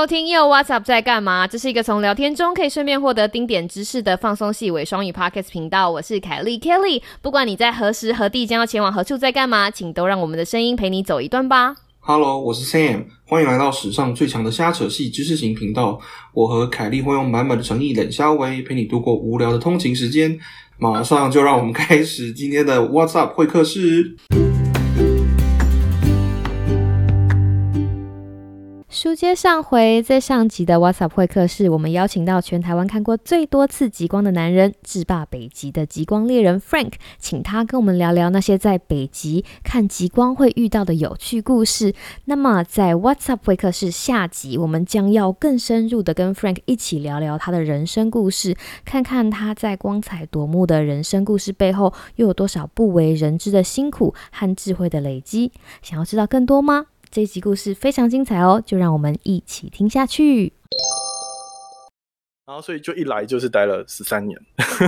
收听又 What's Up 在干嘛？这是一个从聊天中可以顺便获得丁点知识的放松系伪双语 Podcast 频道。我是凯莉 Kelly，不管你在何时何地将要前往何处，在干嘛，请都让我们的声音陪你走一段吧。Hello，我是 Sam，欢迎来到史上最强的瞎扯戏知识型频道。我和凯莉会用满满的诚意冷笑微陪你度过无聊的通勤时间。马上就让我们开始今天的 What's Up 会客室。书接上回，在上集的 What's Up 会客室，我们邀请到全台湾看过最多次极光的男人，制霸北极的极光猎人 Frank，请他跟我们聊聊那些在北极看极光会遇到的有趣故事。那么，在 What's Up 会客室下集，我们将要更深入的跟 Frank 一起聊聊他的人生故事，看看他在光彩夺目的人生故事背后，又有多少不为人知的辛苦和智慧的累积。想要知道更多吗？这一集故事非常精彩哦，就让我们一起听下去。然后所以就一来就是待了十三年，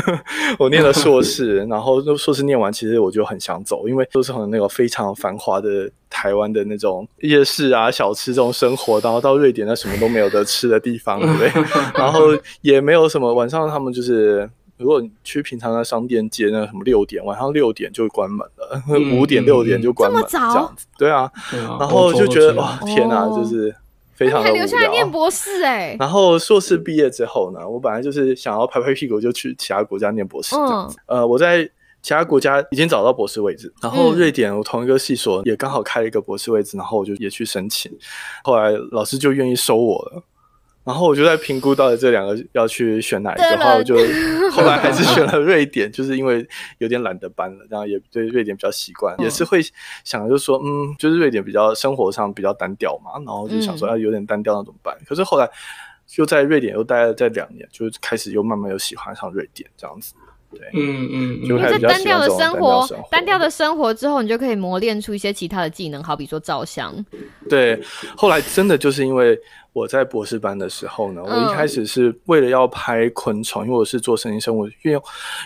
我念了硕士，然后硕士念完，其实我就很想走，因为都是很那个非常繁华的台湾的那种夜市啊、小吃这种生活，然后到瑞典那什么都没有的吃的地方，对不对？然后也没有什么晚上他们就是。如果你去平常的商店街，那什么六点晚上六点就关门了，嗯五点六点就关门，这么早样子，对啊。对啊然后就觉得哇，都天哪，哦就是非常的无还留下来念。博士哎、然后硕士毕业之后呢，我本来就是想要拍拍屁股就去其他国家念博士这样子。呃，我在其他国家已经找到博士位置，然后嗯瑞典我同一个系所也刚好开了一个博士位置，然后我就也去申请，后来老师就愿意收我了。然后我就在评估到底这两个要去选哪一个，后来我就 后来还是选了瑞典，就是因为有点懒得搬了，然后也对瑞典比较习惯，嗯也是会想就是说，嗯，就是瑞典比较生活上比较单调嘛，然后就想说，嗯啊，有点单调那怎么办？可是后来就在瑞典又待了在两年，就开始又慢慢又喜欢上瑞典这样子。嗯嗯嗯，就开始比较因为单调的生活。单调的生活之后，你就可以磨练出一些其他的技能，好比说照相。对，后来真的就是因为我在博士班的时候呢，我嗯一开始是为了要拍昆虫，因为我是做神经生物，用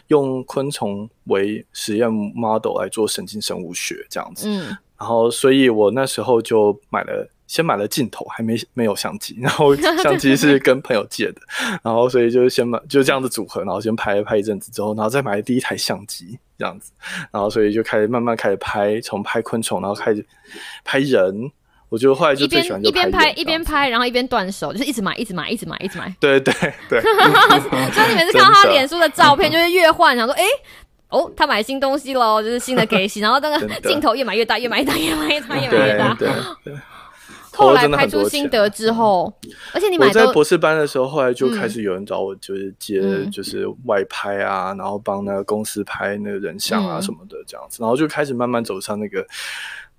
用昆虫为实验 model 来做神经生物学这样子。嗯，然后，所以我那时候就买了，先买了镜头，还没没有相机，然后 相机是跟朋友借的，然后所以就是先买就这样子组合，然后先拍拍一阵子之后，然后再买第一台相机这样子，然后所以就开始慢慢开始拍，从拍昆虫，然后开始拍人。我就后来就一最喜欢就边一边拍一边拍，然后一边断手，就是一直买，一直买，一直买，一直买。对对对，所以你每次看到他脸书的照片，就是越换，想说，哎、哦，他买新东西喽，就是新的给洗，然后那个镜头越买越大，越买越大，越买越大，越买越对大。对对。后来拍出心得之后，而且你买我在博士班的时候，后来就开嗯。始有人找我，就是接嗯。就是外拍啊，然后帮那个公司拍那个人像啊嗯。什么的这样子，然后就开始慢慢走上那个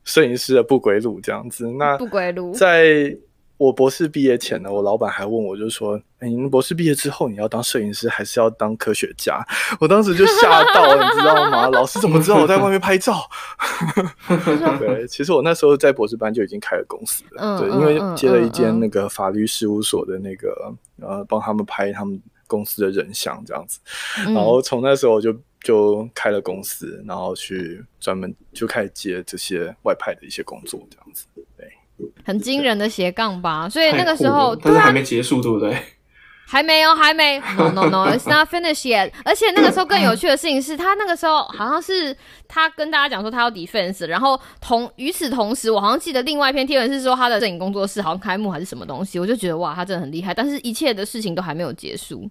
摄影师的不归路这样子。那不归路。在我博士毕业前呢，我老板还问我，就说：“哎、你博士毕业之后，你要当摄影师还是要当科学家？”我当时就吓到了，你知道吗？老师怎么知道我在外面拍照？对，其实我那时候在博士班就已经开了公司了，对，因为嗯接了一间那个法律事务所的那个呃，帮他们拍他们公司的人像这样子，嗯然后从那时候我就就开了公司，然后去专门就开始接这些外派的一些工作这样子。对，很惊人的斜杠吧，所以那个时候，但是对啊还没结束，对不对？还没有，还没，no no no，it's not finished yet。而且那个时候更有趣的事情是，他那个时候好像是他跟大家讲说他要 defense，然后同与此同时，我好像记得另外一篇贴文是说他的摄影工作室好像开幕还是什么东西，我就觉得哇，他真的很厉害。但是一切的事情都还没有结束，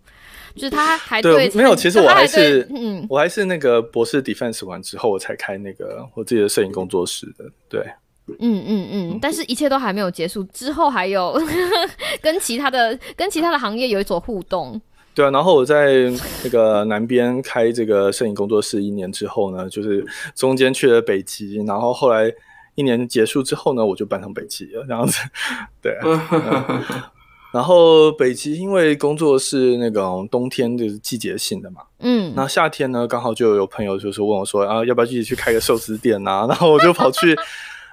就是他还对没有其实我还还是对嗯，我还是那个博士 defense 完之后，我才开那个我自己的摄影工作室的。对，嗯嗯嗯，但是一切都还没有结束，之后还有 跟其他的跟其他的行业有一所互动。对啊，然后我在那个南边开这个摄影工作室一年之后呢，就是中间去了北极，然后后来一年结束之后呢，我就搬上北极了，这样子。对啊，然后北极因为工作是那种冬天就是季节性的嘛，嗯，那夏天呢刚好就有朋友就是问我说啊，要不要一起去开个寿司店啊？然后我就跑去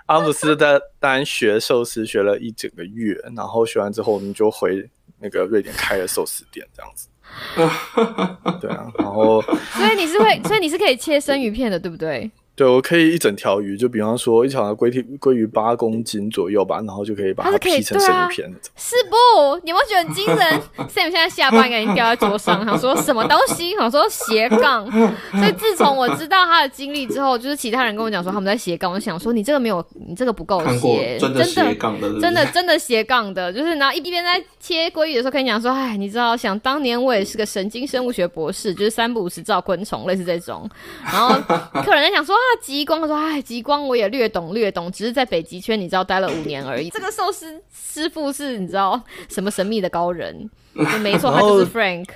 阿姆斯特丹学寿司，学了一整个月，然后学完之后我们就回那个瑞典开了寿司店，这样子。对啊，然后所以你是会，所以你是可以切生鱼片的，对不对？对，我可以一整条鱼，就比方说一条鲑体鲑鱼八公斤左右吧，然后就可以把它劈成生鱼片那种。是不？你有没有觉得很惊人？Sam 现在下巴应该已经掉在桌上，想说什么东西？想说斜杠。所以自从我知道他的经历之后，就是其他人跟我讲说他们在斜杠，我想说你这个没有，你这个不够斜，真的斜杠的，真的真的斜杠的，就是然后一边在切鲑鱼的时候跟你讲说，哎，你知道，想当年我也是个神经生物学博士，就是三不五时照昆虫，类似这种。然后客人在想说啊，极光，他说哎，极光我也略懂略懂，只是在北极圈你知道待了五年而已。这个寿司师傅是你知道什么神秘的高人？没错，他就是 Frank。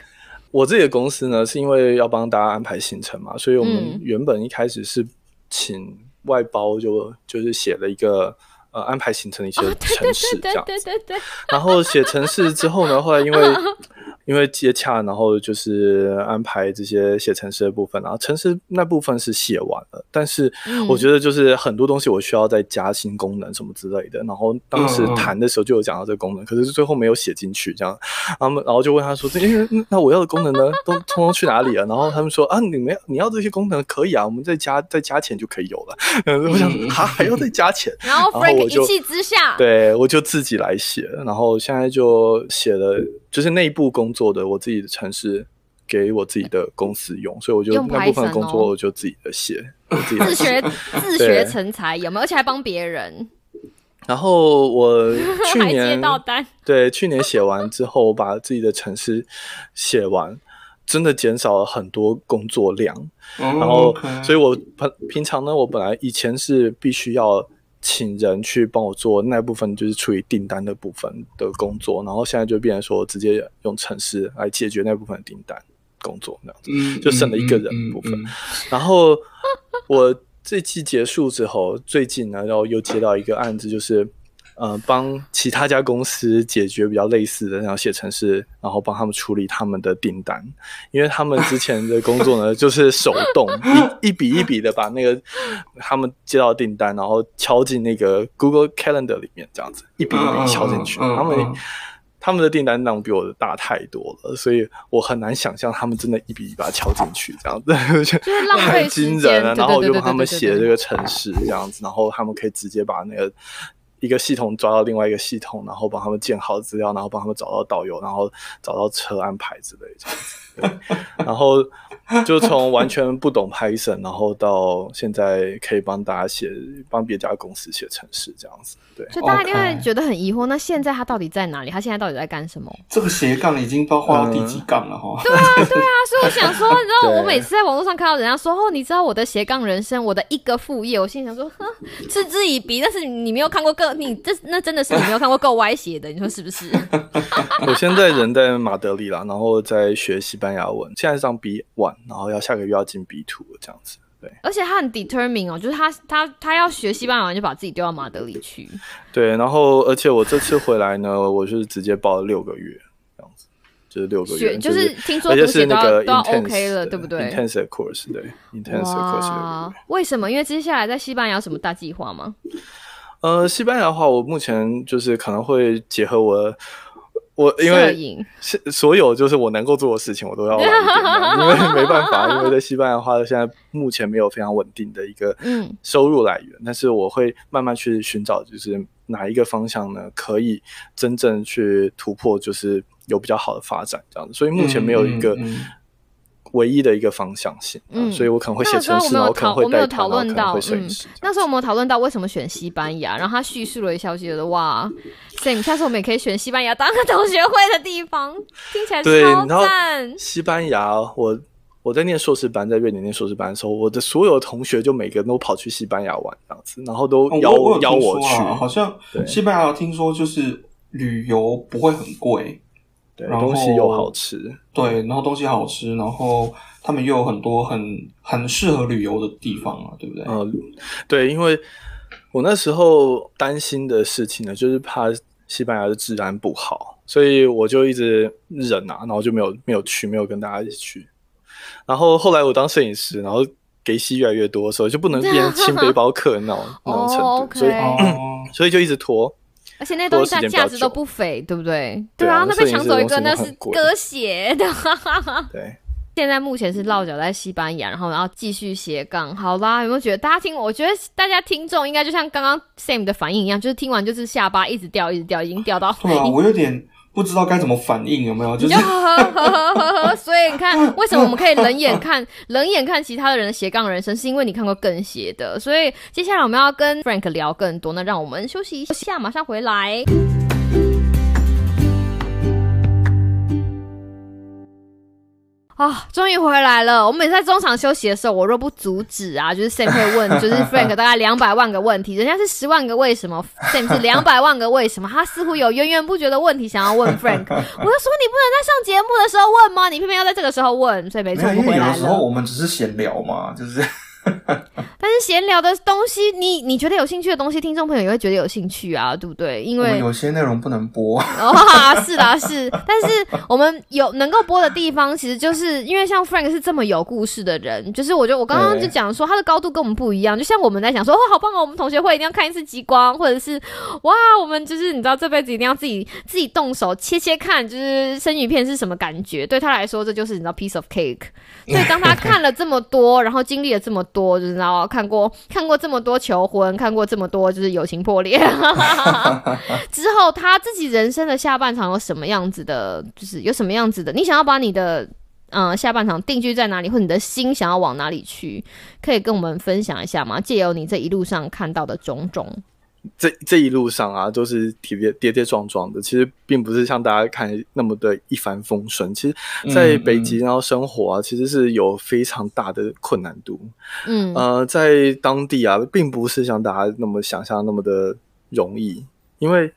我自己的公司呢，是因为要帮大家安排行程嘛，所以我们嗯原本一开始是请外包就，就是写了一个呃安排行程的一些城市这对样对对对对，然后写城市之后呢，后来因为因为接洽，然后就是安排这些写城市的部分，然后城市那部分是写完了，但是嗯我觉得就是很多东西我需要再加新功能什么之类的。然后当时谈的时候就有讲到这个功能，可是最后没有写进去，这样，他们然后就问他说：“这、诶那我要的功能呢，都通通去哪里了？”然后他们说：“啊，你们要你要这些功能可以啊，我们再加再加钱就可以有了。”我想嗯啊，还要再加钱？然后然后 Frank 我就一气之下，对，我就自己来写，然后现在就写了，就是内部工作的我自己的城市给我自己的公司用，所以我就那部分工哦作我就自己的写，我自己自写学自学成才有没有？而且还帮别人，然后我 去年到单。对去年写完之后，我把自己的城市写完，真的减少了很多工作量。然然后，哦所以我平平常呢，我本来以前是必须要请人去帮我做那部分，就是处理订单的部分的工作，然后现在就变成说直接用程式来解决那部分的订单工作那样子。嗯就省了一个人部分嗯嗯嗯然后我这期结束之后，最近呢，然后又接到一个案子，就是呃，帮其他家公司解决比较类似的，然后写程式，然后帮他们处理他们的订单，因为他们之前的工作呢，就是手动一一笔一笔的把那个他们接到订单，然后敲进那个 Google Calendar 里面，这样子一笔一笔敲进去，他们嗯他们的订单量比我的大太多了，所以我很难想象他们真的一笔一笔把它敲进去这样子，就是浪费太惊人了。然后我就帮他们写这个程式这样子，然后他们可以直接把那个一个系统抓到另外一个系统，然后帮他们建好资料，然后帮他们找到导游，然后找到车安排之类的。对，然后就从完全不懂 Python，然后到现在可以帮大家写，帮别家公司写程式这样子。对，所以大家一定会觉得很疑惑，那现在他到底在哪里？他现在到底在干什么？这个斜杠已经不知道画到第几杠了哈。对啊，对啊所以我想说，你知道，我每次在网络上看到人家说，哦，你知道我的斜杠人生，我的一个副业，我心里想说，哼，嗤之以鼻。但是你没有看过够，你这那真的是你没有看过够歪斜的，你说是不是？我现在人在马德里啦，然后在学西班牙文，现在上 B one，然后要下个月要进 B two 这样子。对而且他很 determine 哦，就是他他他要学西班牙文，就把自己丢到马德里去。对，然后而且我这次回来呢，我是直接报了六个月这样子，就是六个月，学就是听说而且是那个 intense OK 了对不对 intensive course 对 intensive course 哇。，为什么？因为接下来在西班牙有什么大计划吗？呃，西班牙的话，我目前就是可能会结合我。我因为是所有就是我能够做的事情，我都要因为 没办法，因为在西班牙的话，现在目前没有非常稳定的一个嗯收入来源，但是我会慢慢去寻找，就是哪一个方向呢，可以真正去突破，就是有比较好的发展这样子。所以目前没有一个嗯嗯嗯唯一的一个方向性，嗯。所以我可能会写那个时候程式，然后可能会带团，我们有讨论到嗯。那时候我们有讨论到为什么选西班牙，然后他叙述了一下，我觉得哇，Sam，下次我们也可以选西班牙当个同学会的地方，听起来对，超赞。西班牙，我我在念硕士班，在瑞典念硕士班的时候，我的所有同学就每个人都跑去西班牙玩这样子，然后都邀、哦我邀我去，好像西班牙听说就是旅游不会很贵，对，然后东西又好吃，对，然后东西好吃，然后他们又有很多很很适合旅游的地方啊，对不对？嗯，对，因为我那时候担心的事情呢，就是怕西班牙的治安不好，所以我就一直忍啊，然后就没有没有去，没有跟大家一起去。然后后来我当摄影师，然后给戏越来越多的时候，就不能变成轻背包客那种那种程度，所以哦，所以就一直拖。而且那东西价值都不菲，对不对？对啊啊，那被抢走一个，那是摄影师的东西都很贵割血的。对，现在目前是落脚在西班牙，然后然后继续斜杠。好啦，有没有觉得大家听？我觉得大家听众应该就像刚刚 Sam 的反应一样，就是听完就是下巴一直掉，一直掉，已经掉到。对啊，我有点不知道该怎么反应，有没有？就是。所以你看，为什么我们可以冷眼看 冷眼看其他的人的斜杠人生，是因为你看过更斜的。所以接下来我们要跟 Frank 聊更多，那让我们休息一下，马上回来。啊，终于回来了！我们每次在中场休息的时候，我若不阻止啊，就是 Sam 会问，就是 Frank 大概两百万个问题，人家是十万个为什么，Sam 是两百万个为什么，他似乎有源源不绝的问题想要问 Frank。我就说你不能在上节目的时候问吗？你偏偏要在这个时候问，所以没错，因为有的时候我们只是闲聊嘛，就是。但是闲聊的东西，你你觉得有兴趣的东西，听众朋友也会觉得有兴趣啊，对不对？因为有些内容不能播。啊，是啦，是。但是我们有能够播的地方，其实就是因为像 Frank 是这么有故事的人，就是我觉得我刚刚就讲说他的高度跟我们不一样，就像我们在讲说哦，好棒哦，我们同学会一定要看一次极光，或者是哇，我们就是你知道这辈子一定要自己自己动手切切看，就是生鱼片是什么感觉？对他来说，这就是你知道 piece of cake。所以当他看了这么多，然后经历了这么多，多就知道看过看过这么多求婚，看过这么多就是友情破裂 之后，他自己人生的下半场有什么样子的？就是有什么样子的？你想要把你的嗯下半场定居在哪里，或你的心想要往哪里去？可以跟我们分享一下吗？借由你这一路上看到的种种。这这一路上啊，都是跌跌跌跌撞撞的，其实并不是像大家看那么的一帆风顺。其实，在北极然后生活啊，其实是有非常大的困难度。嗯，呃，在当地啊，并不是像大家那么想象那么的容易，因为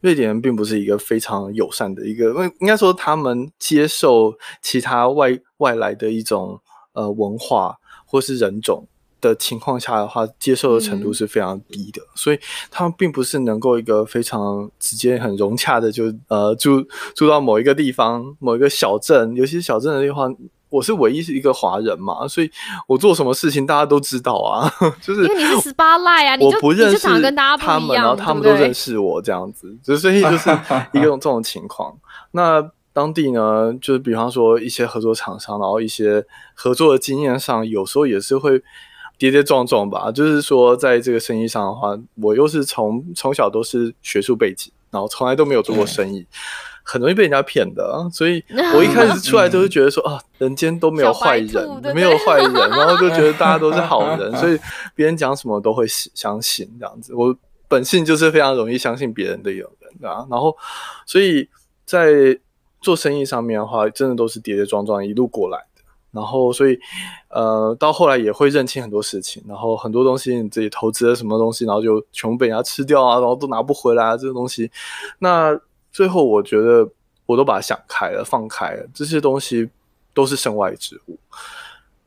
瑞典人并不是一个非常友善的一个，应该说他们接受其他外外来的一种呃文化或是人种。的情况下的话，接受的程度是非常低的，所以他们并不是能够一个非常直接、很融洽的就呃住住到某一个地方、某一个小镇，尤其是小镇的地方，我是唯一是一个华人嘛，所以我做什么事情大家都知道啊，就是因为你是十八赖啊，我不认识他们，然后他们都认识我这样子，就所以就是一个这种情况。那当地呢，就是比方说一些合作厂商，然后一些合作的经验上，有时候也是会。跌跌撞撞吧，就是说，在这个生意上的话，我又是从从小都是学术背景，然后从来都没有做过生意，很容易被人家骗的。所以 我一开始出来都是觉得说啊，人间都没有坏人，没有坏人，然后就觉得大家都是好人，所以别人讲什么都会相信这样子。我本性就是非常容易相信别人的有人啊，然后所以在做生意上面的话，真的都是跌跌撞撞一路过来。然后，所以，呃，到后来也会认清很多事情，然后很多东西你自己投资了什么东西，然后就全部被人家吃掉啊，然后都拿不回来啊，这个东西。那最后我觉得我都把它想开了，放开了，这些东西都是身外之物。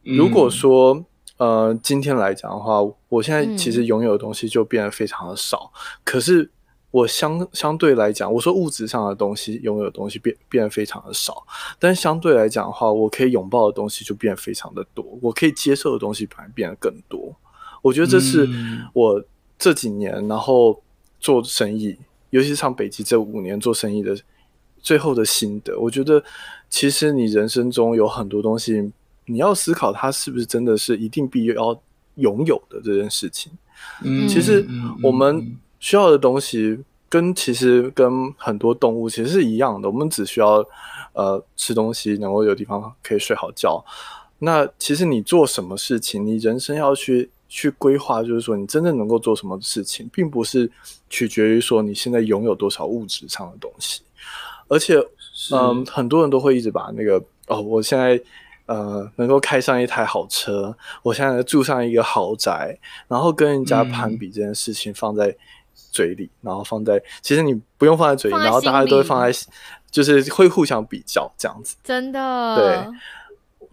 如果说，呃，今天来讲的话，我现在其实拥有的东西就变得非常的少，可是。我相相对来讲，我说物质上的东西拥有的东西变变得非常的少，但相对来讲的话，我可以拥抱的东西就变得非常的多，我可以接受的东西反而变得更多。我觉得这是我这几年然后做生意，尤其是像北极这五年做生意的最后的心得。我觉得其实你人生中有很多东西，你要思考它是不是真的是一定必要拥有的这件事情。嗯，其实我们。需要的东西跟其实跟很多动物其实是一样的，我们只需要呃吃东西，能够有地方可以睡好觉。那其实你做什么事情，你人生要去去规划，就是说你真正能够做什么事情，并不是取决于说你现在拥有多少物质上的东西。而且，嗯，很多人都会一直把那个哦，我现在呃能够开上一台好车，我现在住上一个豪宅，然后跟人家攀比这件事情放在。嘴里，然后放在，其实你不用放在嘴里，然后大家都会放在，就是会互相比较这样子。真的。对。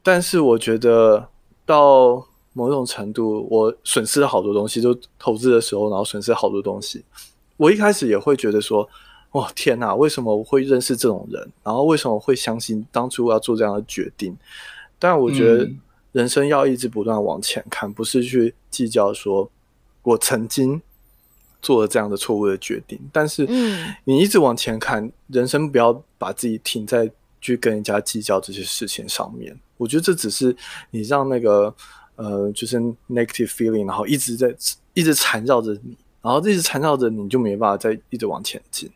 但是我觉得到某种程度，我损失了好多东西，就投资的时候，然后损失好多东西。我一开始也会觉得说，哇，天哪，为什么我会认识这种人？然后为什么会相信当初要做这样的决定？但我觉得人生要一直不断往前看，不是去计较说我曾经。做了这样的错误的决定，但是你一直往前看，人生不要把自己停在去跟人家计较这些事情上面。我觉得这只是你让那个呃，就是 negative feeling，然后一直在一直缠绕着你，然后一直缠绕着你，就没办法再一直往前进。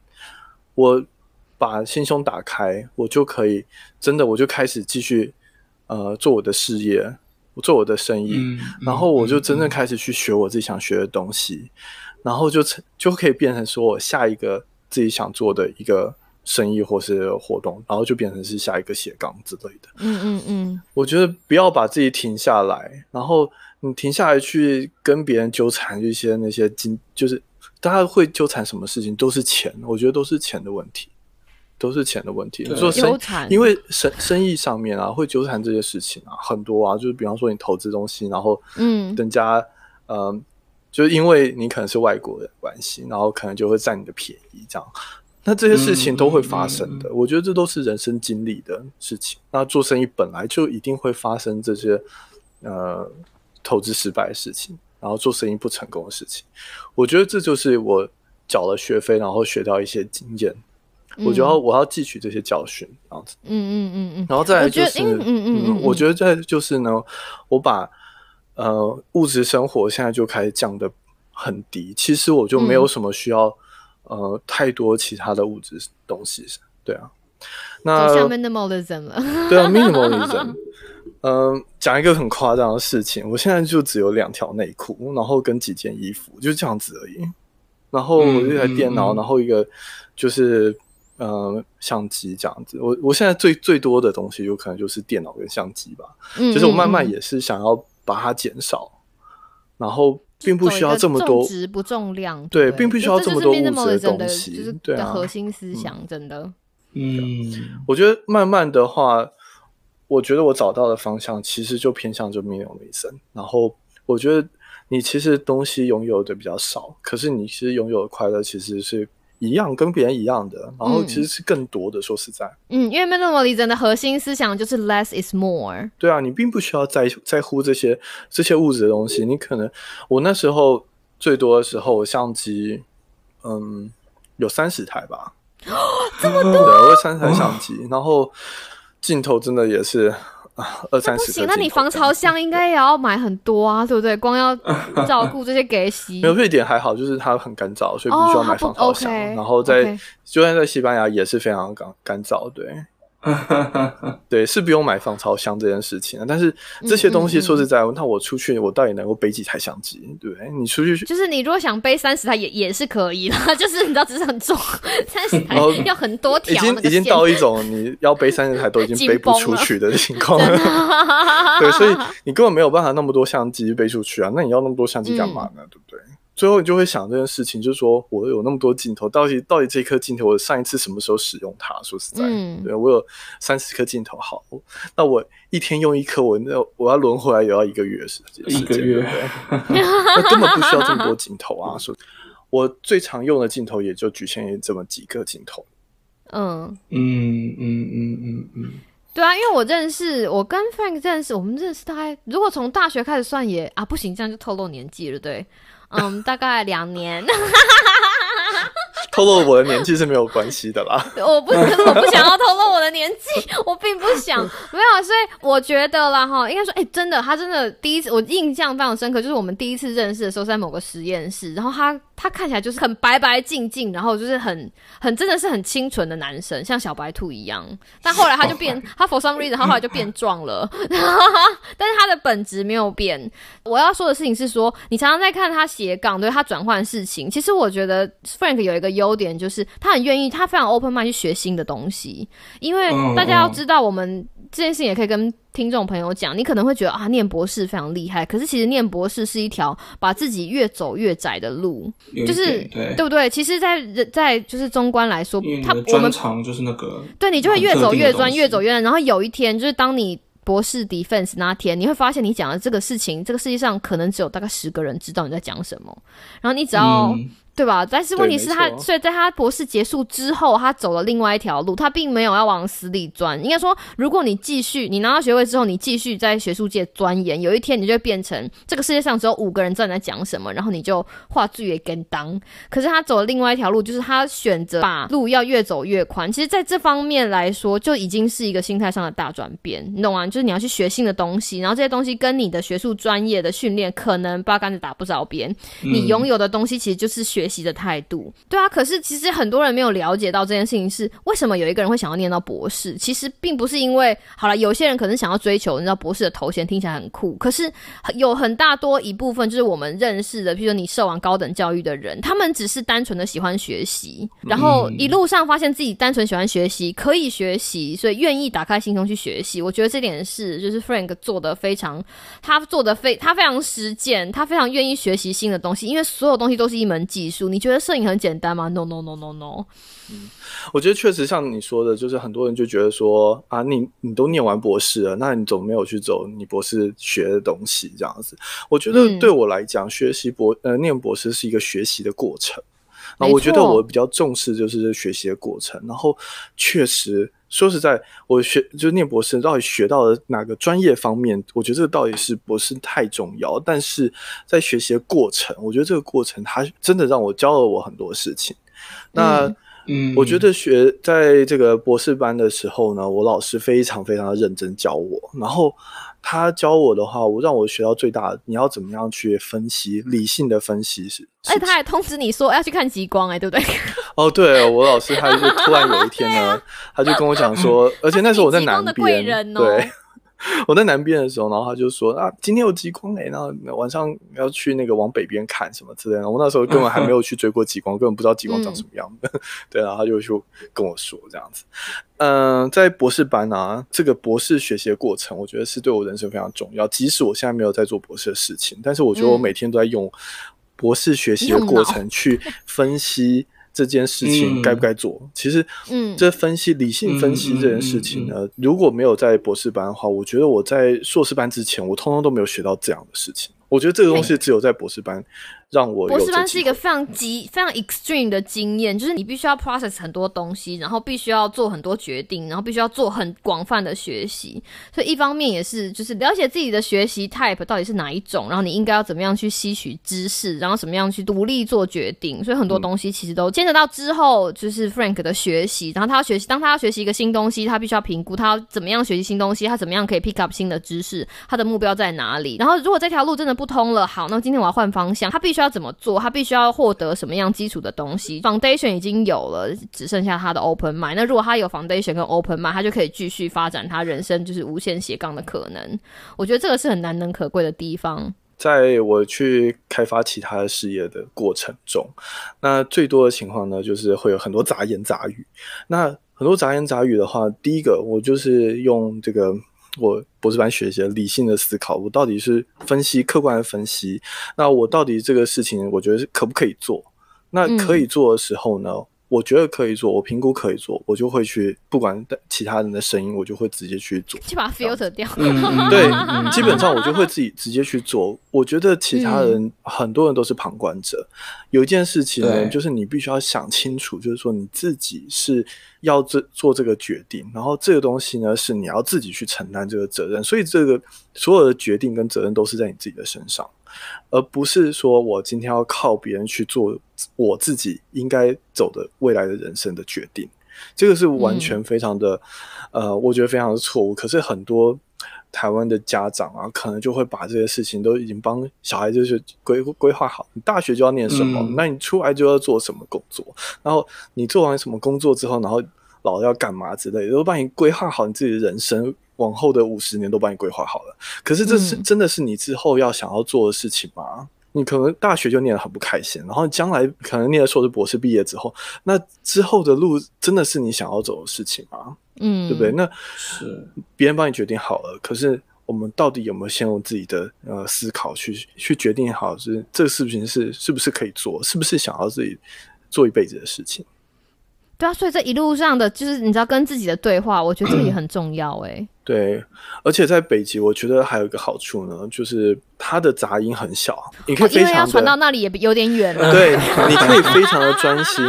我把心胸打开，我就可以真的，我就开始继续呃做我的事业，我做我的生意，嗯然后我就真正嗯开始去学我自己想学的东西，然后就成就可以变成说我下一个自己想做的一个生意或是活动，然后就变成是下一个斜杠之类的。嗯嗯嗯，我觉得不要把自己停下来，然后你停下来去跟别人纠缠一些那些金，就是大家会纠缠什么事情都是钱，我觉得都是钱的问题，都是钱的问题。你说生纠缠因为生生意上面啊会纠缠这些事情啊很多啊，就是比方说你投资东西，然后嗯人家呃，就是因为你可能是外国人的关系，然后可能就会占你的便宜这样。那这些事情都会发生的，我觉得这都是人生经历的事情。那做生意本来就一定会发生这些呃投资失败的事情，然后做生意不成功的事情。我觉得这就是我缴了学费，然后学到一些经验。我觉得我要汲取这些教训，这样子。嗯嗯嗯嗯，然后再来就是，嗯嗯嗯嗯我觉得再就是呢，我把呃物质生活现在就开始降的很低，其实我就没有什么需要、呃太多其他的物质东西，对啊。那 minimalism 了。对啊，minimalism。嗯，讲一个很夸张的事情，我现在就只有两条内裤，然后跟几件衣服，就这样子而已。然后我一台电脑，然后一个就是呃相机这样子。我我现在最最多的东西有可能就是电脑跟相机吧。嗯就是我慢慢也是想要把它减少，然后并不需要这么多重质不重量，对不并不需要这么多物质的东西就是对啊核心思想，真的。嗯，我觉得慢慢的话，我觉得我找到的方向其实就偏向就 minimalism。然后我觉得你其实东西拥有的比较少，可是你其实拥有的快乐其实是一样，跟别人一样的，然后其实是更多的。说实在，嗯，因为 minimalism 的核心思想就是 less is more。对啊，你并不需要在在乎这些这些物质的东西。你可能我那时候最多的时候，我相机嗯有三十台吧，这么多，对，我有三十台相机，然后镜头真的也是啊二三十。不行，那你防潮箱应该也要买很多啊，对不对？光要 照顾这些给洗没，有瑞典还好，就是它很干燥，所以不需要买防潮箱。然后在就算在西班牙也是非常干干燥，对。对，是不用买防潮箱这件事情啊。但是这些东西说实在，那我出去我到底能够背几台相机？对不对？你出去就是你如果想背三十台也也是可以的，就是你知道，只是很重，三十台要很多已条，经已经那个线到一种你要背三十台都已经 背不出去的情况了。对，所以你根本没有办法那么多相机背出去啊。那你要那么多相机干嘛嗯呢？对不对？最后你就会想这件事情，就是说我有那么多镜头，到底到底这颗镜头我上一次什么时候使用它？说实在，嗯对我有三十颗镜头，好，那我一天用一颗，我那我要轮回来也要一个月时间，一个月 那根本不需要这么多镜头啊！说，我最常用的镜头也就局限于这么几个镜头。嗯。嗯嗯嗯嗯嗯，对啊，因为我认识，我跟 Frank 认识，我们认识大概如果从大学开始算也啊不行，这样就透露年纪了，对，嗯，大概两年。透露我的年纪是没有关系的啦。我不，我不想要透露我的年纪，我并不想，没有，所以我觉得啦哈，应该说，哎、真的，他真的第一次，我印象非常深刻，就是我们第一次认识的时候在某个实验室，然后他他看起来就是很白白净净，然后就是很很真的是很清纯的男生，像小白兔一样，但后来他就变，他 for some reason 他后来就变壮了，但是他的本质没有变。我要说的事情是说，你常常在看他斜杠，对他转换事情。其实我觉得 Frank 有一个优点，就是他很愿意，他非常 open mind 去学新的东西。因为嗯大家要嗯知道，我们这件事情也可以跟听众朋友讲。你可能会觉得啊，念博士非常厉害，可是其实念博士是一条把自己越走越窄的路，就是对对不对？其实在，在就是中观来说他的我们长就是那个，对你就会越走越专，越走越难。然后有一天，就是当你博士 defense 那天，你会发现你讲的这个事情，这个世界上可能只有大概十个人知道你在讲什么。然后你只要嗯对吧？但是问题是，他所以在他博士结束之后，他走了另外一条路，他并没有要往死里钻。应该说，如果你继续，你拿到学位之后，你继续在学术界钻研，有一天你就会变成这个世界上只有五个人知道你在讲什么，然后你就画最也跟当。可是他走了另外一条路，就是他选择把路要越走越宽。其实，在这方面来说，就已经是一个心态上的大转变，你懂吗？就是你要去学新的东西，然后这些东西跟你的学术专业的训练可能八竿子打不着边。你拥有的东西其实就是学习的态度，对啊。可是其实很多人没有了解到这件事情是为什么有一个人会想要念到博士，其实并不是因为好了，有些人可能想要追求你知道博士的头衔听起来很酷，可是有很大多一部分就是我们认识的，譬如说你受完高等教育的人，他们只是单纯的喜欢学习，然后一路上发现自己单纯喜欢学习，可以学习，所以愿意打开心胸去学习。我觉得这点是就是 Frank 做的非常，他做的非他非常实践，他非常愿意学习新的东西，因为所有东西都是一门技术。你觉得摄影很简单吗？No No No No No。嗯我觉得确实像你说的，就是很多人就觉得说啊，你你都念完博士了，那你怎么没有去走你博士学的东西这样子？我觉得嗯对我来讲，学习博呃念博士是一个学习的过程。啊，我觉得我比较重视就是学习的过程，然后确实说实在，我学就是念博士到底学到了哪个专业方面，我觉得这个到底是不是太重要，但是在学习的过程，我觉得这个过程它真的让我教了我很多事情。那、嗯嗯，我觉得学在这个博士班的时候呢，我老师非常非常的认真教我，然后他教我的话，我让我学到最大的，你要怎么样去分析，理性的分析是。而且他还通知你说要去看极光、哎，对不对？哦，对我老师他就突然有一天呢，他就跟我讲说，而且那时候我在南边，哦对。我在南边的时候，然后他就说啊，今天有极光哎、然后晚上要去那个往北边看什么之类的。我那时候根本还没有去追过极光，根本不知道极光长什么样的。对，然后他就就跟我说这样子。嗯、在博士班啊，这个博士学习的过程，我觉得是对我人生非常重要。即使我现在没有在做博士的事情，但是我觉得我嗯每天都在用博士学习的过程去分析这件事情嗯该不该做。其实，嗯这分析理性分析这件事情呢，如果没有在博士班的话，我觉得我在硕士班之前，我通通都没有学到这样的事情。我觉得这个东西只有在博士班让我博士班是一个非常极、非常 extreme 的经验，就是你必须要 process 很多东西，然后必须要做很多决定，然后必须要做很广泛的学习。所以一方面也是就是了解自己的学习 type 到底是哪一种，然后你应该要怎么样去吸取知识，然后怎么样去独立做决定。所以很多东西其实都牵扯到之后就是 Frank 的学习，然后他要学习，当他要学习一个新东西，他必须要评估他要怎么样学习新东西，他怎么样可以 pick up 新的知识，他的目标在哪里。然后如果这条路真的不通了，好，那今天我要换方向，他必须要怎么做？他必须要获得什么样基础的东西？Foundation 已经有了，只剩下他的 Open Mind。那如果他有 Foundation 跟 Open Mind，他就可以继续发展他人生就是无限斜杠的可能。我觉得这个是很难能可贵的地方。在我去开发其他事业的过程中，那最多的情况呢，就是会有很多杂言杂语。那很多杂言杂语的话，第一个我就是用这个我博士班学习的理性的思考，我到底是分析客观的分析，那我到底这个事情，我觉得是可不可以做？那可以做的时候呢？我觉得可以做，我评估可以做，我就会去不管其他人的声音，我就会直接去做。去把它 filter 掉。嗯 嗯对嗯，基本上我就会自己直接去做。我觉得其他嗯人、很多人都是旁观者。有一件事情呢，就是你必须要想清楚，就是说你自己是要这做这个决定，然后这个东西呢是你要自己去承担这个责任。所以这个所有的决定跟责任都是在你自己的身上，而不是说我今天要靠别人去做我自己应该走的未来的人生的决定。这个是完全非常的，呃，我觉得非常的错误。可是很多台湾的家长啊，可能就会把这些事情都已经帮小孩就是规规划好，你大学就要念什么，嗯那你出来就要做什么工作，然后你做完什么工作之后，然后老要干嘛之类的，都帮你规划好你自己的人生。往后的五十年都帮你规划好了，可是这是、嗯真的是你之后要想要做的事情吗？你可能大学就念得很不开心，然后将来可能念了硕士、博士毕业之后，那之后的路真的是你想要走的事情吗？嗯，对不对？那是别人帮你决定好了，可是我们到底有没有先用自己的呃思考去去决定好，是这个事情是是不是可以做，是不是想要自己做一辈子的事情？对啊，所以这一路上的就是你知道跟自己的对话，我觉得这个也 很重要哎。对，而且在北极，我觉得还有一个好处呢，就是它的杂音很小，你可以非常因为要传到那里也有点远了。对，你可以非常的专心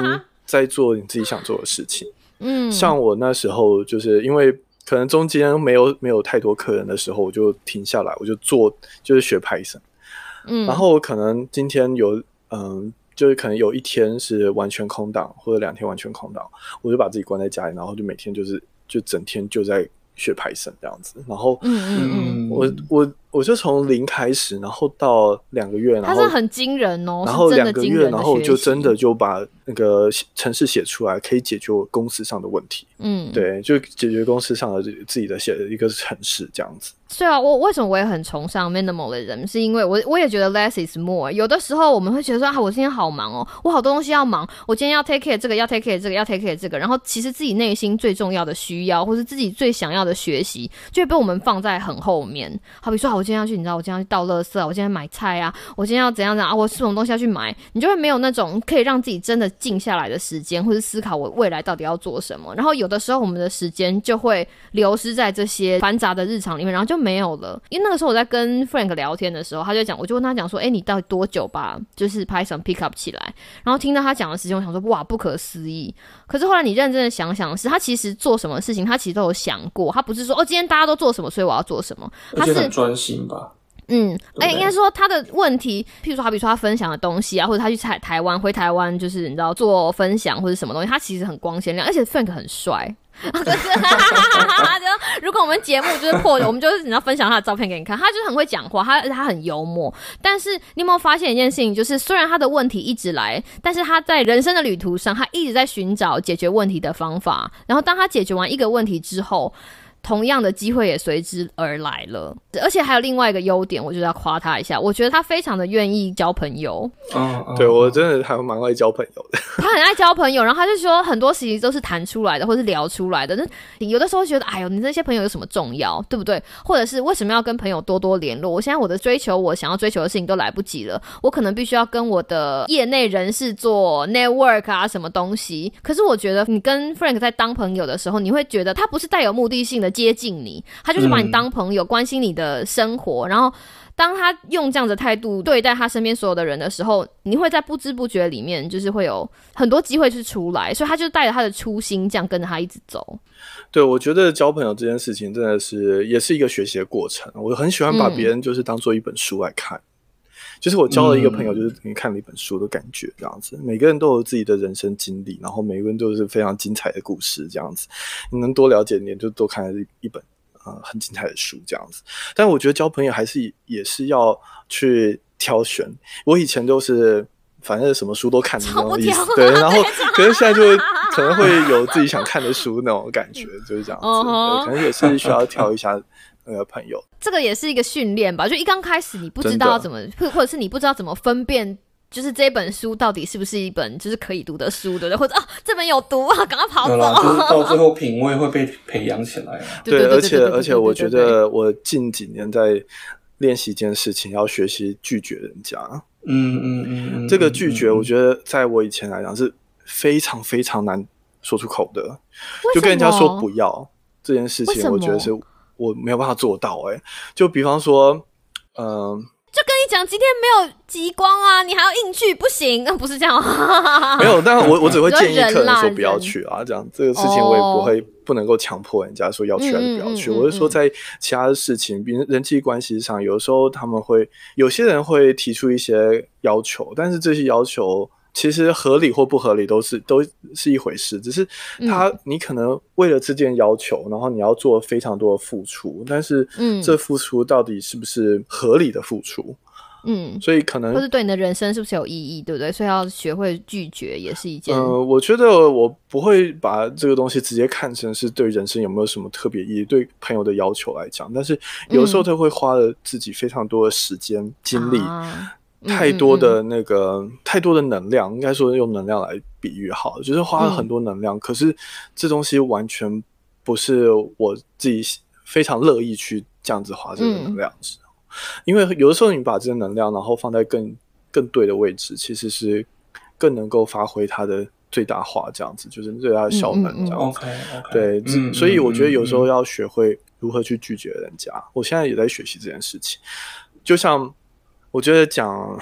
在做你自己想做的事情。嗯，像我那时候就是因为可能中间没有没有太多客人的时候，我就停下来，我就做就是学 Python。嗯，然后可能今天有嗯。就是可能有一天是完全空档，或者两天完全空档，我就把自己关在家里，然后就每天就是就整天就在学 Python 这样子，然后嗯嗯嗯，我我我就从零开始，然后到两个月，然后是很惊人哦，然后两个月，然后就真的就把那个城市写出来，可以解决我公司上的问题，嗯，对，就解决公司上的自己的写的一个城市这样子。是啊，我为什么我也很崇尚 minimal 的人，是因为我我也觉得 less is more。有的时候我们会觉得说啊，我今天好忙哦，我好多东西要忙，我今天要 take care 这个，要 take care 这个，要 take care 这个。然后其实自己内心最重要的需要，或是自己最想要的学习，就会被我们放在很后面。好比说，好，我今天要去，你知道，我今天要去倒垃圾，我今天买菜啊，我今天要怎样怎样啊，我什么东西要去买，你就会没有那种可以让自己真的静下来的时间，或者思考我未来到底要做什么。然后有的时候我们的时间就会流失在这些繁杂的日常里面，然后就没有了。因为那个时候我在跟 Frank 聊天的时候，他就讲，我就问他讲说，哎，你到底多久把就是 Python pick up 起来？然后听到他讲的时间，我想说，哇，不可思议。可是后来你认真的想想，是他其实做什么事情，他其实都有想过，他不是说哦，今天大家都做什么，所以我要做什么，他是专心吧。嗯，哎，应该说他的问题，譬如说，好比说他分享的东西啊，或者他去台台湾回台湾，就是你知道做分享或者什么东西，他其实很光鲜亮，而且 Frank 很帅。就是，就如果我们节目就是破，我们就是你要分享他的照片给你看，他就是很会讲话，他他很幽默。但是你有没有发现一件事情，就是虽然他的问题一直来，但是他在人生的旅途上，他一直在寻找解决问题的方法。然后当他解决完一个问题之后，同样的机会也随之而来了，而且还有另外一个优点，我就要夸他一下。我觉得他非常的愿意交朋友。嗯，对我真的还蛮爱交朋友的。他很爱交朋友，然后他就说很多事情都是谈出来的，或是聊出来的。那有的时候觉得，哎呦，你那些朋友有什么重要，对不对？或者是为什么要跟朋友多多联络？我现在我的追求，我想要追求的事情都来不及了，我可能必须要跟我的业内人士做 network 啊，什么东西。可是我觉得你跟 Frank 在当朋友的时候，你会觉得他不是带有目的性的。接近你，他就是把你当朋友，关心你的生活。然后，当他用这样的态度对待他身边所有的人的时候，你会在不知不觉里面，就是会有很多机会去出来。所以，他就带着他的初心，这样跟着他一直走。对，我觉得交朋友这件事情真的是也是一个学习的过程。我很喜欢把别人就是当做一本书来看。就是我交了一个朋友，就是你看了一本书的感觉，这样子。每个人都有自己的人生经历，然后每个人都是非常精彩的故事，这样子。你能多了解点，就多看一一本啊很精彩的书，这样子。但我觉得交朋友还是也是要去挑选。我以前都是反正什么书都看的那种意思，对。然后可是现在就会 可能会有自己想看的书那种感觉，就是这样子。可能也是需要挑一下。呃，朋友，这个也是一个训练吧。就一刚开始，你不知道怎么，或或者是你不知道怎么分辨，就是这本书到底是不是一本就是可以读的书，对不对？或者啊，这本有毒啊，赶快跑走。就是到最后品味会被培养起来。对，而且而且，我觉得我近几年在练习一件事情，要学习拒绝人家。嗯嗯嗯，这个拒绝，我觉得在我以前来讲是非常非常难说出口的，就跟人家说不要这件事情，我觉得是。我没有办法做到哎，就比方说，嗯，就跟你讲，今天没有极光啊，你还要硬去，不行，那不是这样。没有，但我我只会建议客人说不要去啊，这样这个事情我也不会不能够强迫人家说要去还是不要去。我是说，在其他的事情，比如人际关系上，有时候他们会有些人会提出一些要求，但是这些要求。其实合理或不合理都是都是一回事，只是他你可能为了这件要求，然后你要做非常多的付出，但是这付出到底是不是合理的付出？嗯，所以可能或是对你的人生是不是有意义，对不对？所以要学会拒绝也是一件。嗯，我觉得我不会把这个东西直接看成是对人生有没有什么特别意义，对朋友的要求来讲，但是有时候他会花了自己非常多的时间精力。太多的那个太多的能量，应该说用能量来比喻好，就是花了很多能量。可是这东西完全不是我自己非常乐意去这样子花这个能量，因为有的时候你把这个能量然后放在更更对的位置，其实是更能够发挥它的最大化，这样子就是最大的效能这样对，嗯所以我觉得有时候嗯要学会如何去拒绝人家。我现在也在学习这件事情。就像我觉得讲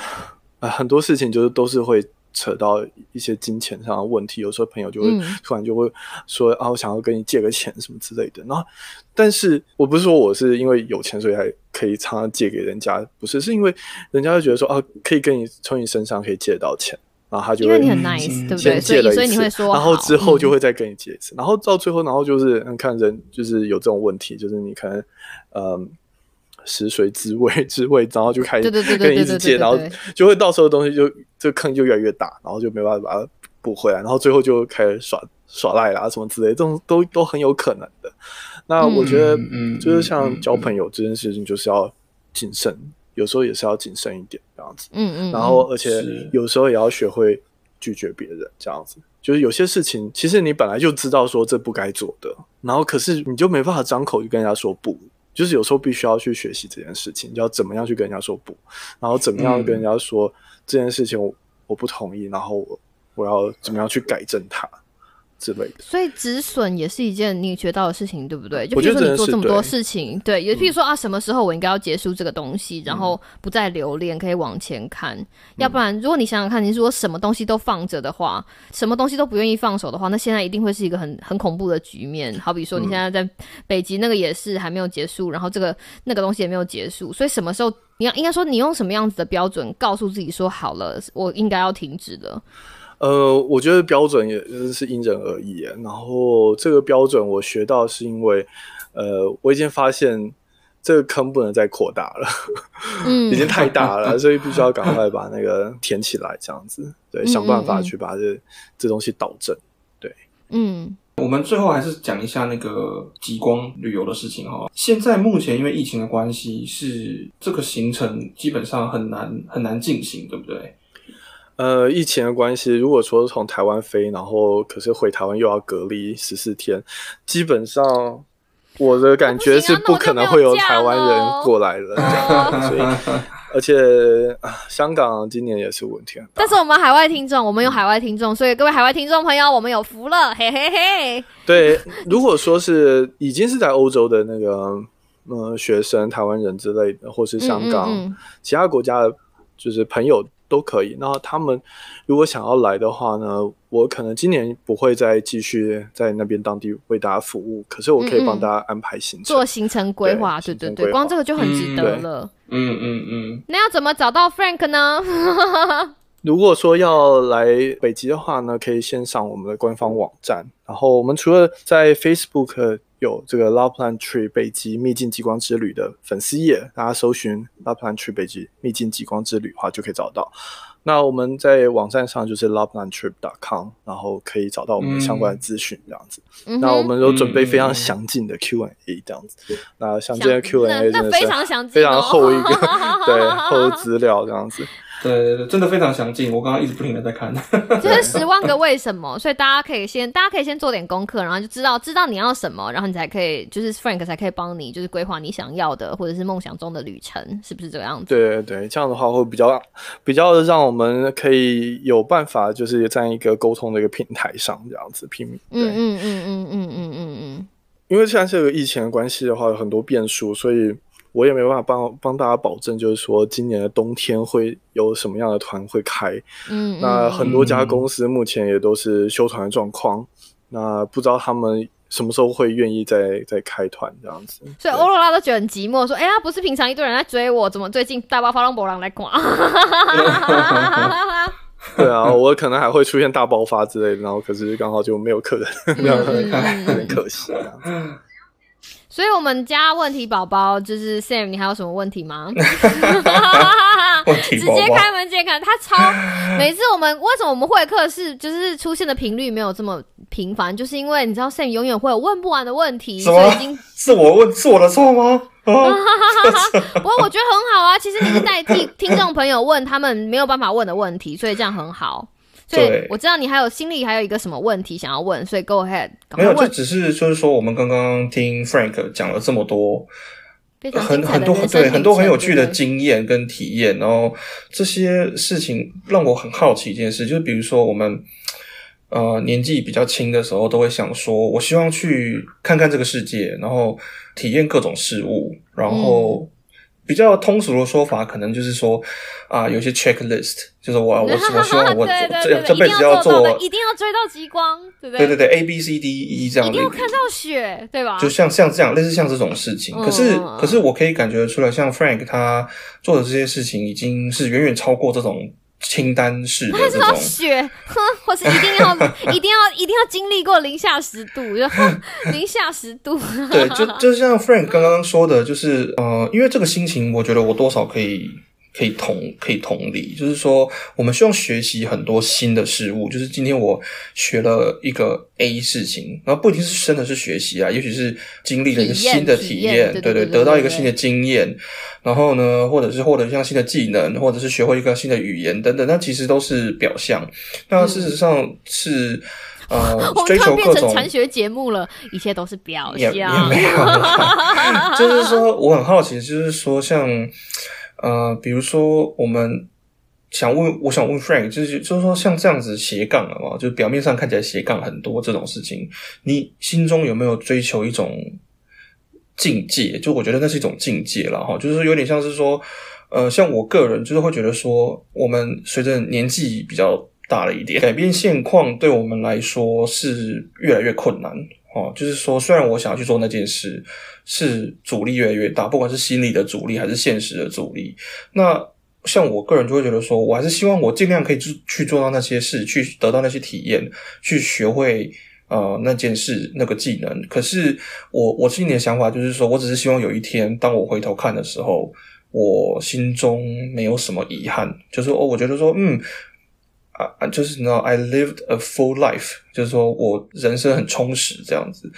呃很多事情，就是都是会扯到一些金钱上的问题。有时候朋友就会嗯突然就会说、啊，我想要跟你借个钱什么之类的。然后，但是我不是说我是因为有钱所以还可以常常借给人家，不是，是因为人家会觉得说啊，可以跟你从你身上可以借到钱，然后他就会因为你很嗯 nice，嗯对不对？先所以所以借了一次，你会说好，然后之后就嗯会再跟你借一次，然后到最后，然后就是你看人就是有这种问题，就是你可能嗯食髓知味 知味，然后就开始跟你一直借，然后就会到时候东西就这个坑就越来越大，然后就没办法把它补回来，然后最后就开始耍耍赖啦什么之类的，这种都都很有可能的。那我觉得嗯嗯就是嗯像嗯交朋友这件事情，就是要谨慎，有时候也是要谨慎一点这样子。嗯嗯，然后嗯而且有时候也要学会拒绝别人，这样子。就是有些事情，其实你本来就知道说这不该做的，然后可是你就没办法张口就跟人家说不。就是有时候必须要去学习这件事情，要怎么样去跟人家说不，然后怎么样跟人家说这件事情我我不同意，然后我我要怎么样去改正它之类的。所以止损也是一件你学到的事情，对不对？就比如说你做这么多事情，对，也譬如说啊，什么时候我应该要结束这个东西，然后嗯不再留恋，可以往前看。要不然，如果你想想看，你如果什么东西都放着的话，什么东西都不愿意放手的话，那现在一定会是一个很很恐怖的局面。好比说，你现在在北极那个也是还没有结束，然后这个那个东西也没有结束，所以什么时候你要应该说你用什么样子的标准告诉自己说好了，我应该要停止了。呃，我觉得标准也是因人而异。然后这个标准我学到是因为，呃，我已经发现这个坑不能再扩大了，嗯 已经太大了，所以必须要赶快把那个填起来，这样子，对，嗯想办法去把这这东西导正。对嗯我们最后还是讲一下那个极光旅游的事情哈。现在目前因为疫情的关系，是这个行程基本上很难很难进行，对不对？呃，疫情的关系，如果说从台湾飞，然后可是回台湾又要隔离十四天，基本上我的感觉是不可能会有台湾人过来了，所以而且、啊香港今年也是问题很大。但是我们海外听众，我们有海外听众，所以各位海外听众朋友，我们有福了，嘿嘿嘿。对，如果说是已经是在欧洲的那个呃学生、台湾人之类的，或是香港、嗯嗯其他国家的，就是朋友都可以。那他们如果想要来的话呢，我可能今年不会再继续在那边当地为大家服务，可是我可以帮大家安排行程。做行程规划，对对对，光这个就很值得嗯了。嗯嗯嗯，那要怎么找到 Frank 呢？如果说要来北极的话呢，可以先上我们的官方网站。然后我们除了在 Facebook 有这个 Lapland Tree 北极秘境极光之旅的粉丝页，大家搜寻 Lapland Tree 北极秘境极光之旅的话，就可以找到。那我们在网站上就是 laplandtrip.com，然后可以找到我们相关的资讯这样子。嗯那我们有准备非常嗯详尽的 Q&A 这样子。那像这些 Q&A 真的是非常详尽非常哦厚一个 对厚的资料这样子。对对对，真的非常详尽。我刚刚一直不停的在看。这是十万个为什么，所以大家可以先，大家可以先做点功课，然后就知道知道你要什么，然后你才可以，就是 Frank 才可以帮你，就是规划你想要的或者是梦想中的旅程，是不是这个样子？对对对，这样的话会比较比较让我们可以有办法，就是在一个沟通的一个平台上这样子平。对，嗯嗯嗯嗯嗯嗯嗯嗯，因为现在这个疫情的关系的话，有很多变数，所以我也没办法帮帮大家保证，就是说今年的冬天会有什么样的团会开。嗯，那嗯很多家公司目前也都是休团的状况，那不知道他们什么时候会愿意再再开团这样子。所以欧罗拉都觉得很寂寞，说：“哎、呀，不是平常一堆人在追我，怎么最近大爆发让博朗来管？” 对啊，我可能还会出现大爆发之类的，然后可是刚好就没有客人，这样嗯嗯 有点可惜这样子。所以我们家问题宝宝就是 Sam，你还有什么问题吗？直接开门见山，他超 每次我们为什么我们会客室就是出现的频率没有这么频繁，就是因为你知道 Sam 永远会有问不完的问题，所以已经是我问是我的错吗？啊，不过我觉得很好啊。其实你是代替听众朋友问他们没有办法问的问题，所以这样很好。对我知道你还有心里还有一个什么问题想要问，所以 Go ahead，没有，这。只是就是说，我们刚刚听 Frank 讲了这么多，很很多对很多很有趣的经验跟体验，然后这些事情让我很好奇一件事，就是比如说我们，呃年纪比较轻的时候，都会想说，我希望去看看这个世界，然后体验各种事物，然后。比较通俗的说法，可能就是说啊，有些 checklist，就是我我我 希望我这这辈子要做，一定要追到极光，对不对？对对对，A B C D E 这样，一定要看到雪，对吧？就像像这样，类似像这种事情。可是可是，我可以感觉出来，像 Frank 他做的这些事情，已经是远远超过这种。清单式的这种雪，哼，或是一定要一定要一定要经历过零下十度，就零下十度。对，就 就像 Frank 刚刚说的，就是呃，因为这个心情，我觉得我多少可以。可以同可以同理，就是说，我们需要学习很多新的事物。就是今天我学了一个 A 事情，然后不一定是真的是学习啊，也许是经历了一个新的体验，对对，得到一个新的经验。然后呢，或者是获得一项新的技能，或者是学会一个新的语言等等，那其实都是表象。那事实上是呃，追求各种传学节目了，一切都是表象。也没有，就是说，我很好奇，就是说像。呃，比如说，我们想问，我想问 Frank，就是就是说，像这样子斜杠了嘛，就表面上看起来斜杠很多这种事情，你心中有没有追求一种境界？就我觉得那是一种境界了哈，就是有点像是说，呃，像我个人就是会觉得说，我们随着年纪比较大了一点，改变现况对我们来说是越来越困难哦。就是说，虽然我想要去做那件事。是阻力越来越大，不管是心理的阻力还是现实的阻力。那像我个人就会觉得说，我还是希望我尽量可以去去做到那些事，去得到那些体验，去学会呃那件事那个技能。可是我我心里的想法就是说，我只是希望有一天，当我回头看的时候，我心中没有什么遗憾，就是哦，我觉得说，嗯。啊，就是你知道，I lived a full life，就是说我人生很充实这样子。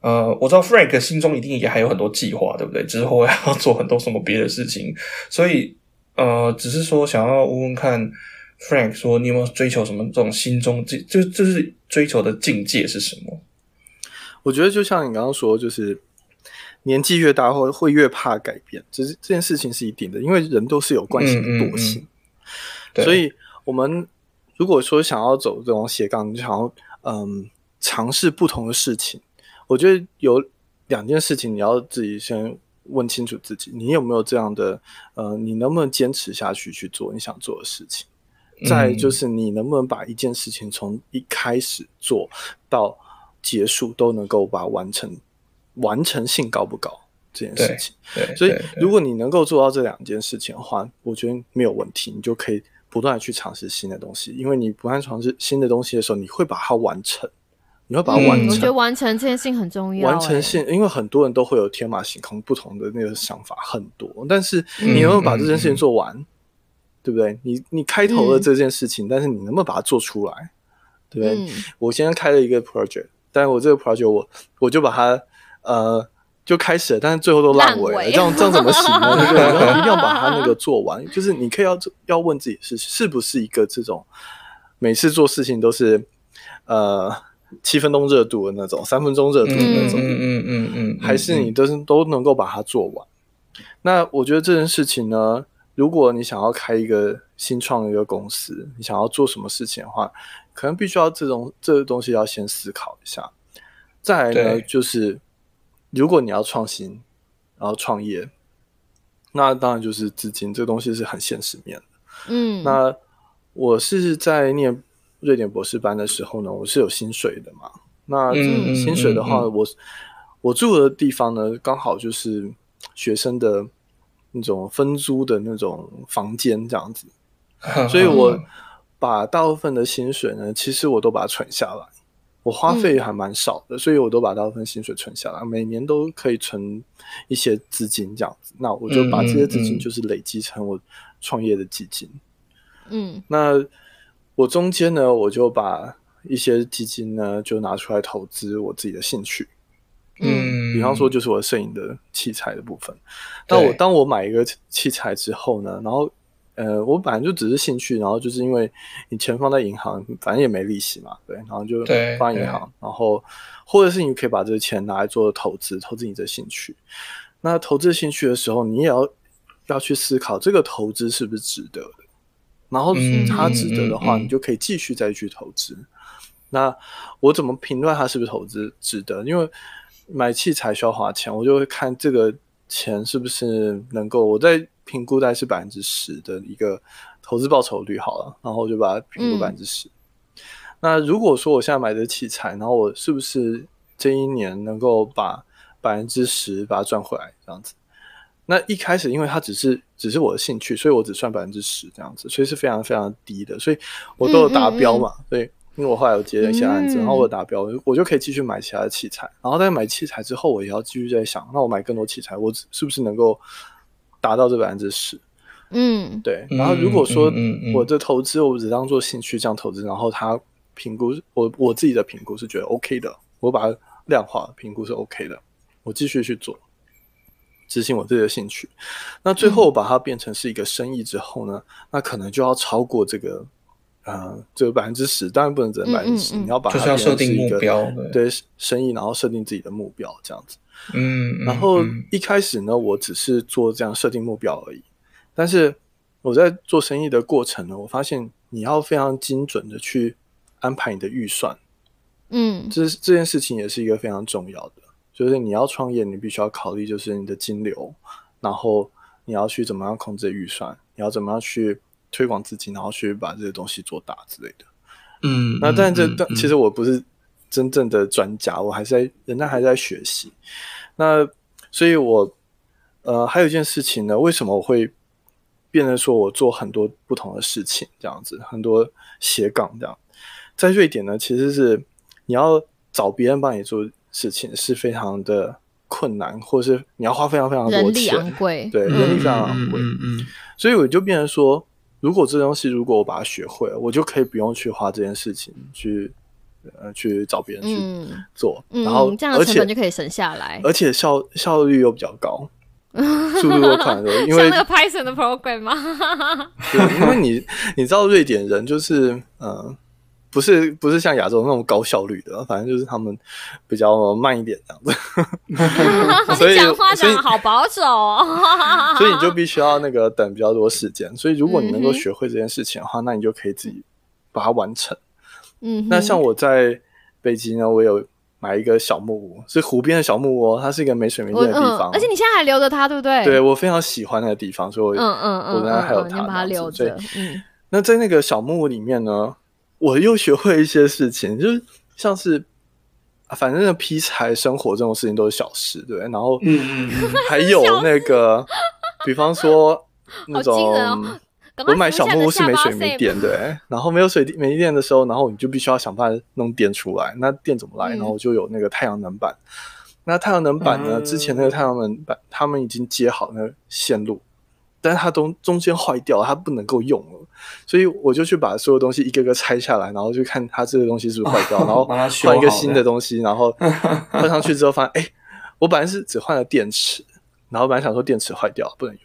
呃，我知道 Frank 心中一定也还有很多计划，对不对？之后要做很多什么别的事情，所以呃，只是说想要问问看 Frank 说，你有没有追求什么这种心中这就就是追求的境界是什么？我觉得就像你刚刚说，就是年纪越大，会会越怕改变，只是这件事情是一定的，因为人都是有惯性的惰性，所以我们。如果说想要走这种斜杠，你想要嗯尝试不同的事情，我觉得有两件事情你要自己先问清楚自己，你有没有这样的呃，你能不能坚持下去去做你想做的事情？再就是你能不能把一件事情从一开始做到结束都能够把完成，完成性高不高这件事情？对，所以如果你能够做到这两件事情的话，我觉得没有问题，你就可以。不断的去尝试新的东西，因为你不断尝试新的东西的时候，你会把它完成，你会把它完成。我觉得完成这件事情很重要。完成性，因为很多人都会有天马行空、不同的那个想法很多，但是你能不能把这件事情做完，对不对？你你开头了这件事情，但是你能不能把它做出来，对不对？我现在开了一个 project，但是我这个 project 我我就把它呃。就开始了，但是最后都烂尾了，这样 这样怎么行呢？对不对？一定要把它那个做完。就是你可以要要问自己是是不是一个这种每次做事情都是呃七分钟热度的那种，三分钟热度的那种，嗯嗯嗯嗯，还是你都是都能够把它做完？那我觉得这件事情呢，如果你想要开一个新创的一个公司，你想要做什么事情的话，可能必须要这种这个东西要先思考一下。再来呢，就是。如果你要创新，然后创业，那当然就是资金这个东西是很现实面的。嗯，那我是在念瑞典博士班的时候呢，我是有薪水的嘛。那薪水的话，我我住的地方呢，刚好就是学生的那种分租的那种房间这样子，所以我把大部分的薪水呢，其实我都把它存下来。我花费还蛮少的，所以我都把大部分薪水存下来，每年都可以存一些资金这样子。那我就把这些资金就是累积成我创业的基金。嗯，那我中间呢，我就把一些基金呢就拿出来投资我自己的兴趣。嗯，比方说就是我摄影的器材的部分。那我当我买一个器材之后呢，然后。呃，我本来就只是兴趣，然后就是因为你钱放在银行，反正也没利息嘛，对，然后就放银行，然后或者是你可以把这个钱拿来做投资，投资你的兴趣。那投资兴趣的时候，你也要要去思考这个投资是不是值得的。然后它值得的话，你就可以继续再去投资。那我怎么评断它是不是投资值得？因为买器材需要花钱，我就会看这个钱是不是能够我在评估大概是百分之十的一个投资报酬率好了，然后我就把它评估嗯百分之十。那如果说我现在买的器材，然后我是不是这一年能够把百分之十把它赚回来这样子？那一开始因为它只是只是我的兴趣，所以我只算百分之十这样子，所以是非常非常低的，所以我都有达标嘛，所以因为我后来有接了一些案子，嗯然后我达标，我就可以继续买其他的器材，然后在买器材之后，我也要继续在想，那我买更多器材，我是不是能够达到这百分之十？嗯对，嗯然后如果说我的投资我只当做兴趣这样投资，然后他评估我我自己的评估是觉得 OK 的，我把它量化评估是 OK 的，我继续去做，执行我自己的兴趣。那最后把它变成是一个生意之后呢，那可能就要超过这个呃这个百分之十，当然不能只能百分之十，你要把它就是要设定是一个目标对对生意，然后设定自己的目标这样子。嗯，嗯然后嗯一开始呢，我只是做这样设定目标而已。但是我在做生意的过程呢，我发现你要非常精准的去安排你的预算，嗯这这件事情也是一个非常重要的。就是你要创业，你必须要考虑就是你的金流，然后你要去怎么样控制预算，你要怎么样去推广自己，然后去把这些东西做大之类的。嗯，那但这但其实我不是真正的专家，我还是在人家还在学习。那所以我，呃还有一件事情呢，为什么我会变得说我做很多不同的事情，这样子很多斜杠这样，在瑞典呢，其实是你要找别人帮你做事情是非常的困难，或者是你要花非常非常多人力昂钱，贵，对，嗯人力非常昂贵。嗯嗯所以我就变成说，如果这东西如果我把它学会了，我就可以不用去花这件事情去呃去找别人去嗯做，嗯，然后这样的成本就可以省下来。而且效效率又比较高，速度又快很多，因为像那个 Python 的 program 吗？对，因为你你知道瑞典人就是呃。不是不是像亚洲那种高效率的，反正就是他们比较慢一点这样子，所以你讲话讲得好保守哦。所以你就必须要那个等比较多时间。所以如果你能够学会这件事情的话，那你就可以自己把它完成。嗯，那像我在北京呢，我有买一个小木屋，是湖边的小木屋哦，它是一个没水没电的地方，嗯，而且你现在还留着它，对不对？对我非常喜欢那个地方，所以我嗯嗯嗯，我那还有它把它留着。嗯那在那个小木屋里面呢，我又学会一些事情，就是像是。啊反正那劈柴生火这种事情都是小事，对不对，然后嗯嗯嗯 还有那个，比方说那种，哦我买小木屋是没水没电，对，然后没有水没电的时候，然后你就必须要想办法弄电出来。那电怎么来？嗯然后就有那个太阳能板。那太阳能板呢？嗯之前那个太阳能板他们已经接好那个线路，但是它中中间坏掉了，它不能够用了，所以我就去把所有东西一个个拆下来，然后去看它这个东西是不是坏掉，然后换一个新的东西，然后换上去之后发现，哎、我本来是只换了电池，然后本来想说电池坏掉不能用，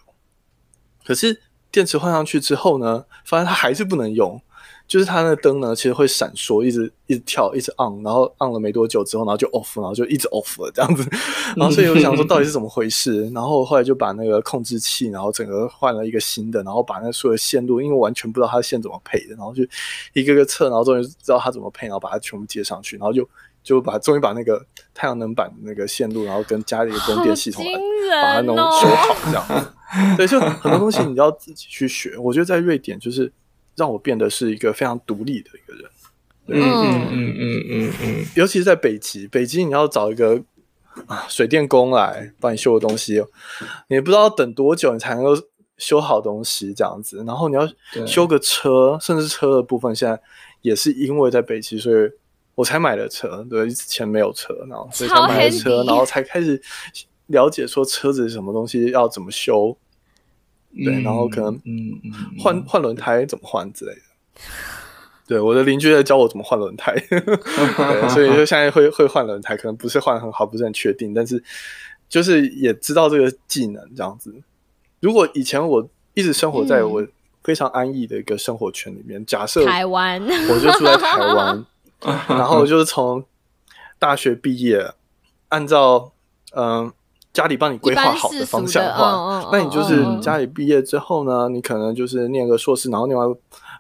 可是电池换上去之后呢，发现它还是不能用，就是它那个灯呢，其实会闪烁，一直一直跳，一直 on，然后 on 了没多久之后，然后就 off，然后就一直 off 了这样子，然后所以我想说到底是怎么回事，然后后来就把那个控制器，然后整个换了一个新的，然后把那所有的线路，因为完全不知道它的线怎么配的，然后就一个个测，然后终于知道它怎么配，然后把它全部接上去，然后就就把终于把那个太阳能板的那个线路，然后跟家里的供电系统来把它弄修好这样子。对，就很多东西你要自己去学。我觉得在瑞典就是让我变得是一个非常独立的一个人，嗯嗯嗯嗯嗯嗯，尤其是在北极，北极你要找一个啊水电工来帮你修的东西，你不知道等多久你才能够修好东西这样子。然后你要修个车，甚至车的部分，现在也是因为在北极，所以我才买了车。对，之前没有车，然后所以才买了车，然后才开始了解说车子是什么东西要怎么修，对，然后可能嗯嗯换换轮胎怎么换之类的。对，我的邻居在教我怎么换轮胎，对，所以就现在会会换轮胎，可能不是换得很好，不是很确定，但是就是也知道这个技能这样子。如果以前我一直生活在嗯。我非常安逸的一个生活圈里面，假设台湾，我就住在台湾，然后就是从大学毕业，按照嗯、家里帮你规划好的方向的话嗯嗯，那你就是家里毕业之后呢，你可能就是念个硕士，然后念完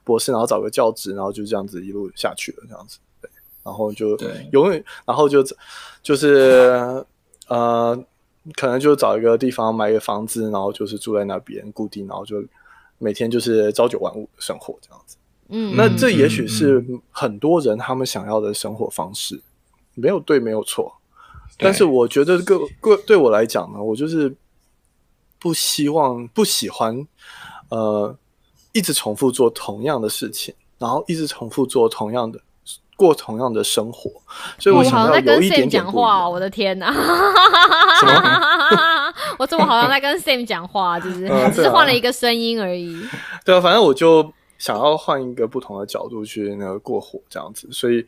博士，然后找个教职，然后就这样子一路下去了，这样子。对，然然后就对永远，然后就就是呃，可能就找一个地方买一个房子，然后就是住在那边固定，然后就每天就是朝九晚五的生活这样子。嗯，那这也许是很多人他们想要的生活方式，没有对，没有错。但是我觉得个个对我来讲呢，我就是不希望、不喜欢，呃，一直重复做同样的事情，然后一直重复做同样的、过同样的生活。所以我想要好像在跟有一 Sam 点讲话哦，我的天哪！我怎么好像在跟 Sam 讲话？就是嗯啊只是换了一个声音而已。对啊，反正我就想要换一个不同的角度去那个过活这样子，所以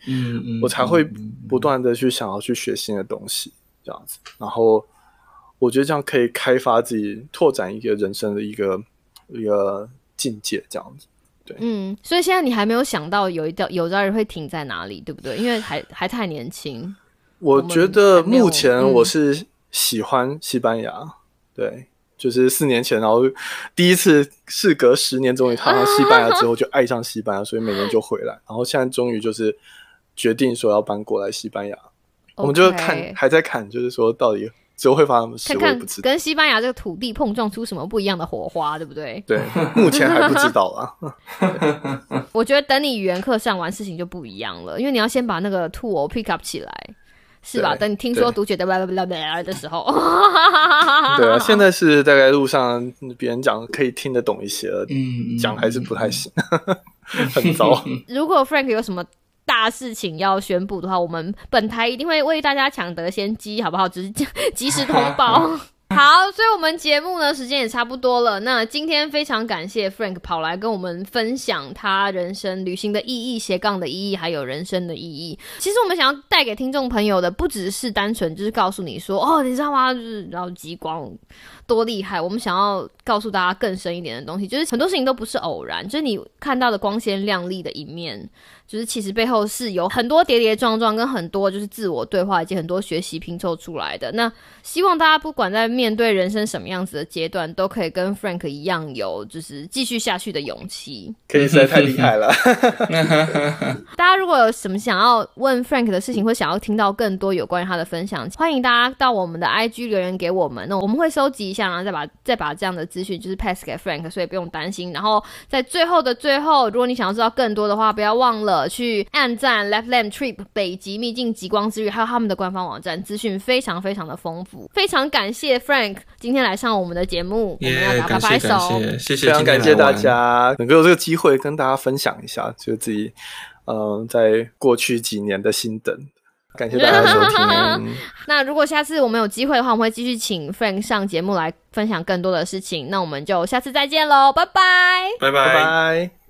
我才会不断的去想要去学新的东西这样子，然后我觉得这样可以开发自己，拓展一个人生的一个一个境界这样子。对嗯，所以现在你还没有想到有一道有朝一日会停在哪里，对不对？因为还还太年轻。我觉得目前嗯我是喜欢西班牙，对，就是四年前，然后第一次事隔十年，终于踏上西班牙之后，就爱上西班牙，所以每年就回来，然后现在终于就是决定说要搬过来西班牙，我们就看还在看，就是说到底之后会发生什么事，看看我不知道。跟西班牙这个土地碰撞出什么不一样的火花，对不对？对，目前还不知道啊。我觉得等你语言课上完，事情就不一样了，因为你要先把那个 tool pick up 起来，是吧？等你听说对读姐的巴拉巴拉巴拉的时候，对啊，现在是大概路上别人讲可以听得懂一些了，嗯嗯讲还是不太行，很糟。如果 Frank 有什么大事情要宣布的话，我们本台一定会为大家抢得先机，好不好？只是及时通报。好，所以我们节目呢时间也差不多了。那今天非常感谢 Frank 跑来跟我们分享他人生旅行的意义、斜杠的意义，还有人生的意义。其实我们想要带给听众朋友的，不只是单纯就是告诉你说，哦，你知道吗？就是然后极光多厉害。我们想要告诉大家更深一点的东西，就是很多事情都不是偶然，就是你看到的光鲜亮丽的一面，就是其实背后是有很多跌跌撞撞，跟很多就是自我对话以及很多学习拼凑出来的。那希望大家不管在面对人生什么样子的阶段，都可以跟 Frank 一样有就是继续下去的勇气。可以实在太厉害了。大家如果有什么想要问 Frank 的事情，或想要听到更多有关于他的分享，欢迎大家到我们的 IG 留言给我们，那我们会收集一下，然后再把再把这样的资讯就是 pass 给 Frank，所以不用担心。然后在最后的最后，如果你想要知道更多的话，不要忘了去按赞 Left Lamp Trip 北极秘境极光之旅，还有他们的官方网站，资讯非常非常的丰富。非常感谢 Frank 今天来上我们的节目，我们要耶，给他拍拍感谢感手。谢，谢谢，非常感谢大。家能够有这个机会跟大家分享一下，就自己呃在过去几年的心得。感谢大家的收听。那如果下次我们有机会的话，我们会继续请 Frank 上节目来分享更多的事情。那我们就下次再见喽，拜拜。拜拜拜。